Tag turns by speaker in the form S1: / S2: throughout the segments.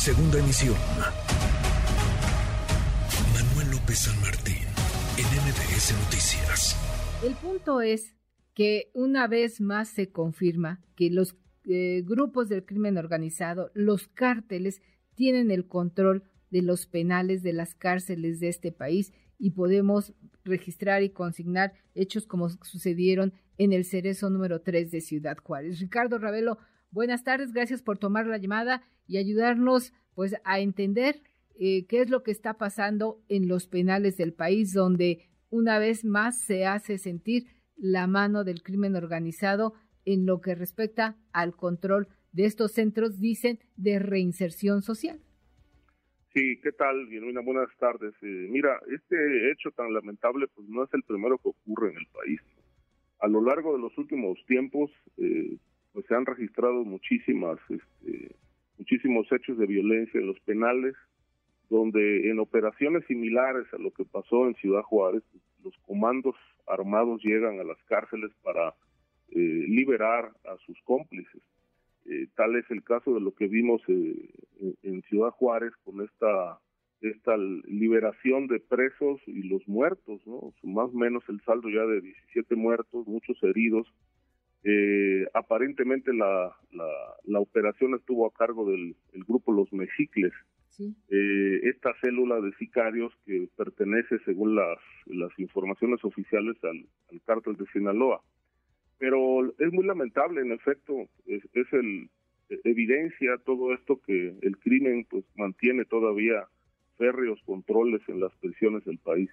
S1: Segunda emisión. Manuel López San Martín, en MBS Noticias.
S2: El punto es que una vez más se confirma que los eh, grupos del crimen organizado, los cárteles, tienen el control de los penales de las cárceles de este país y podemos registrar y consignar hechos como sucedieron en el cerezo número 3 de Ciudad Juárez. Ricardo Ravelo, buenas tardes, gracias por tomar la llamada y ayudarnos pues a entender eh, qué es lo que está pasando en los penales del país donde una vez más se hace sentir la mano del crimen organizado en lo que respecta al control de estos centros, dicen, de reinserción social.
S3: Sí, ¿qué tal? Genuina, buenas tardes. Eh, mira, este hecho tan lamentable pues no es el primero que ocurre en el país. A lo largo de los últimos tiempos eh, pues se han registrado muchísimas, este, muchísimos hechos de violencia en los penales, donde en operaciones similares a lo que pasó en Ciudad Juárez, los comandos armados llegan a las cárceles para eh, liberar a sus cómplices. Eh, tal es el caso de lo que vimos eh, en Ciudad Juárez con esta esta liberación de presos y los muertos, ¿no? Más o menos el saldo ya de 17 muertos, muchos heridos. Aparentemente la, la, operación estuvo a cargo del grupo Los Mexicles, esta célula de sicarios que pertenece, según las, las informaciones oficiales, al, al cártel de Sinaloa. Pero es muy lamentable, en efecto, es, el evidencia todo esto que el crimen pues mantiene todavía férreos controles en las prisiones del país.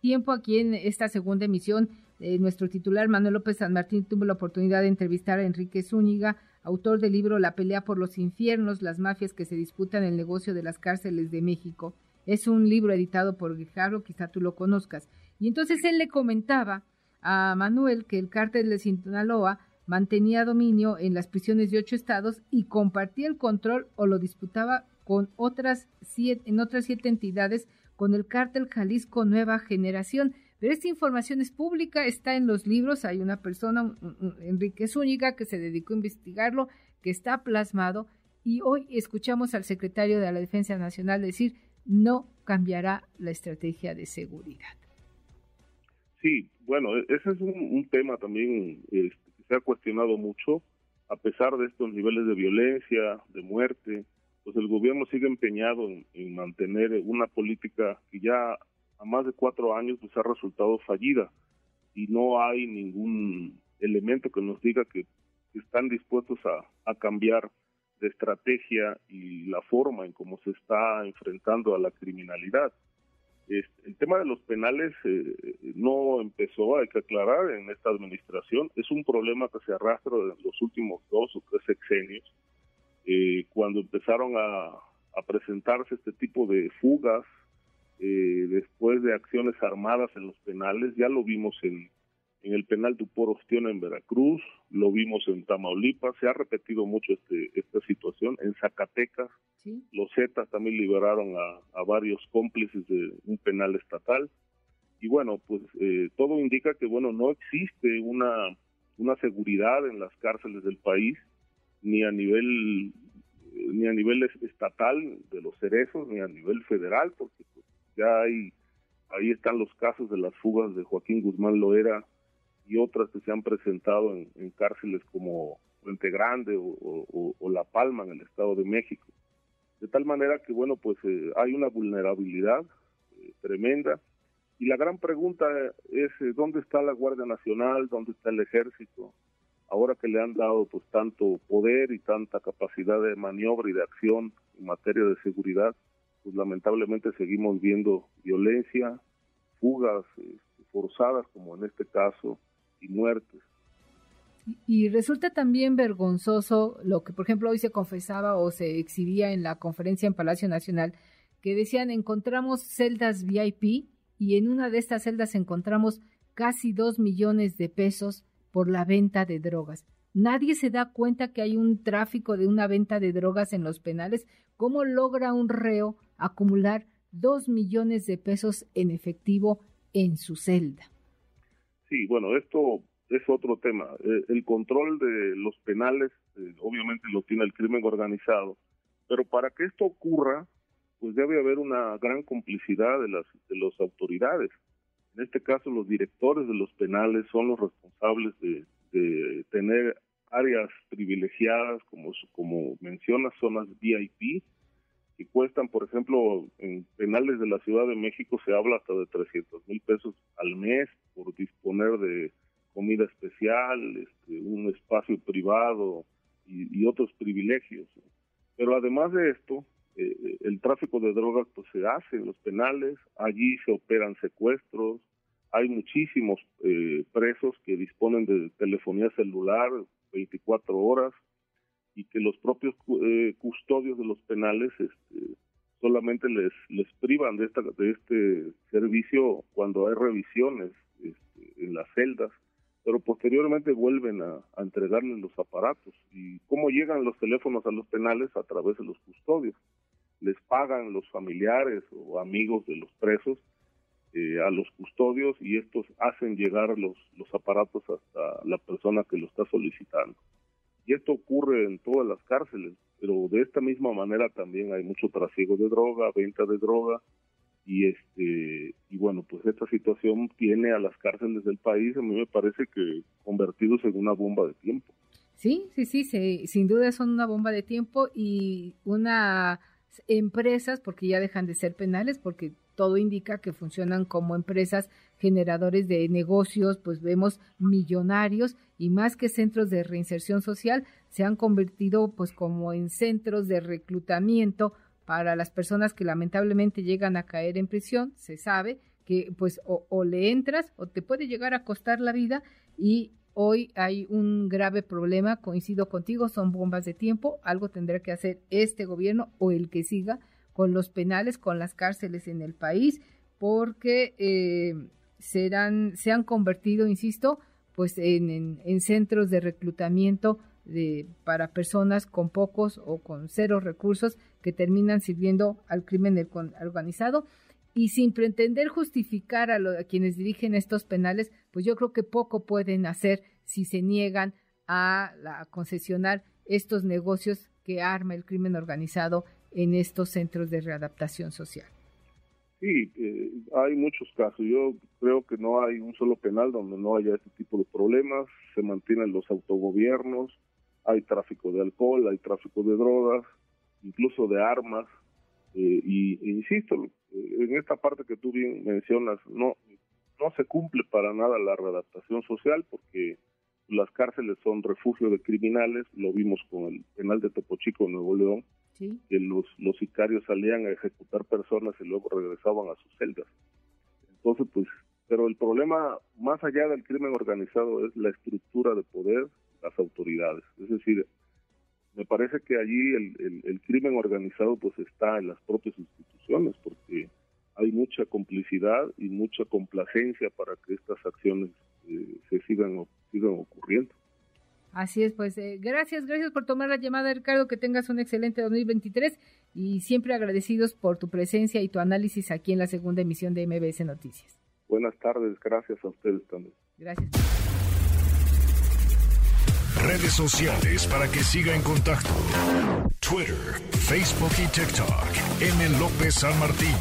S2: Tiempo aquí en esta segunda emisión, eh, nuestro titular Manuel López San Martín tuvo la oportunidad de entrevistar a Enrique Zúñiga, autor del libro La pelea por los infiernos, las mafias que se disputan el negocio de las cárceles de México. Es un libro editado por Guijarro, quizá tú lo conozcas. Y entonces él le comentaba a Manuel que el cártel de Sinaloa mantenía dominio en las prisiones de ocho estados y compartía el control o lo disputaba con otras siete, en otras siete entidades con el cártel Jalisco Nueva Generación. Pero esta información es pública, está en los libros, hay una persona, Enrique Zúñiga, que se dedicó a investigarlo, que está plasmado, y hoy escuchamos al secretario de la Defensa Nacional decir, no cambiará la estrategia de seguridad.
S3: Sí, bueno, e-, ese es un, tema también que se ha cuestionado mucho, a pesar de estos niveles de violencia, de muerte, pues el gobierno sigue empeñado en, mantener una política que ya a más de cuatro años pues ha resultado fallida y no hay ningún elemento que nos diga que, están dispuestos a, a cambiar de estrategia y la forma en cómo se está enfrentando a la criminalidad. el tema de los penales eh, no empezó, hay que aclarar, en esta administración. Es un problema que se arrastra en los últimos dos o tres sexenios, eh, cuando empezaron a, presentarse este tipo de fugas eh, después de acciones armadas en los penales. Ya lo vimos en, en el penal de Uporostión en Veracruz, lo vimos en Tamaulipas, se ha repetido mucho este, esta situación. En Zacatecas, los Zetas también liberaron a, varios cómplices de un penal estatal. Y bueno, pues eh, todo indica que bueno no existe una, una seguridad en las cárceles del país, ni a nivel ni a nivel estatal de los cerezos, ni a nivel federal, porque pues, ya hay ahí están los casos de las fugas de Joaquín Guzmán Loera y otras que se han presentado en, cárceles como Puente Grande o, La Palma en el Estado de México. De tal manera que, bueno, pues eh, hay una vulnerabilidad eh, tremenda. Y la gran pregunta es, eh, ¿dónde está la Guardia Nacional? ¿Dónde está el Ejército? Ahora que le han dado pues tanto poder y tanta capacidad de maniobra y de acción en materia de seguridad, pues lamentablemente seguimos viendo violencia, fugas este, forzadas, como en este caso, y muertes.
S2: Y resulta también vergonzoso lo que, por ejemplo, hoy se confesaba o se exhibía en la conferencia en Palacio Nacional, que decían encontramos celdas VIP y en una de estas celdas encontramos casi dos millones de pesos por la venta de drogas. Nadie se da cuenta que hay un tráfico de una venta de drogas en los penales. ¿Cómo logra un reo acumular dos millones de pesos en efectivo en su celda?
S3: Sí, bueno, esto es otro tema. Eh, el control de los penales eh, obviamente lo tiene el crimen organizado, pero para que esto ocurra, pues debe haber una gran complicidad de las de las autoridades. En este caso, los directores de los penales son los responsables de, de tener áreas privilegiadas, como, como mencionas, zonas VIP, que cuestan, por ejemplo, en penales de la Ciudad de México se habla hasta de 300 mil pesos al mes por disponer de comida especial, este, un espacio privado y, otros privilegios. Pero además de esto, eh, el tráfico de drogas pues se hace en los penales, allí se operan secuestros, hay muchísimos eh, presos que disponen de telefonía celular 24 horas y que los propios eh, custodios de los penales este, solamente les privan de esta de este servicio cuando hay revisiones este, en las celdas pero posteriormente vuelven a, a, entregarles los aparatos. Y cómo llegan los teléfonos a los penales a través de los custodios. Les pagan los familiares o amigos de los presos eh, a los custodios y estos hacen llegar los aparatos hasta la persona que lo está solicitando. Esto ocurre en todas las cárceles, pero de esta misma manera también hay mucho trasiego de droga, venta de droga, y este y bueno pues esta situación tiene a las cárceles del país a mí me parece que convertidos en una bomba de tiempo.
S2: Sí sí sí, sí sin duda son una bomba de tiempo y una empresas porque ya dejan de ser penales porque todo indica que funcionan como empresas generadores de negocios, pues vemos millonarios y más que centros de reinserción social, se han convertido pues como en centros de reclutamiento para las personas que lamentablemente llegan a caer en prisión, se sabe que pues o, o le entras o te puede llegar a costar la vida y hoy hay un grave problema, coincido contigo, son bombas de tiempo, algo tendrá que hacer este gobierno o el que siga con los penales, con las cárceles en el país, porque eh, serán, se han convertido, insisto, pues en, en, centros de reclutamiento de, para personas con pocos o con cero recursos que terminan sirviendo al crimen organizado. Y sin pretender justificar a, a, quienes dirigen estos penales, pues yo creo que poco pueden hacer si se niegan a, a concesionar estos negocios que arma el crimen organizado en estos centros de readaptación social.
S3: Sí, eh, hay muchos casos. Yo creo que no hay un solo penal donde no haya este tipo de problemas. Se mantienen los autogobiernos, hay tráfico de alcohol, hay tráfico de drogas, incluso de armas. Eh, y e insisto, eh, en esta parte que tú bien mencionas, no, no se cumple para nada la readaptación social porque las cárceles son refugio de criminales, lo vimos con el penal de Topo Chico Nuevo León, que los, los sicarios salían a ejecutar personas y luego regresaban a sus celdas. Entonces, pues, pero el problema más allá del crimen organizado es la estructura de poder, las autoridades. Es decir, me parece que allí el, crimen organizado pues está en las propias instituciones porque hay mucha complicidad y mucha complacencia para que estas acciones eh, se sigan.
S2: Así es, pues eh, gracias, gracias por tomar la llamada, Ricardo, que tengas un excelente 2023 y siempre agradecidos por tu presencia y tu análisis aquí en la segunda emisión de MBS Noticias.
S3: Buenas tardes, gracias a ustedes también.
S2: Gracias.
S1: Redes sociales para que siga en contacto: Twitter, Facebook y TikTok. M. López San Martín.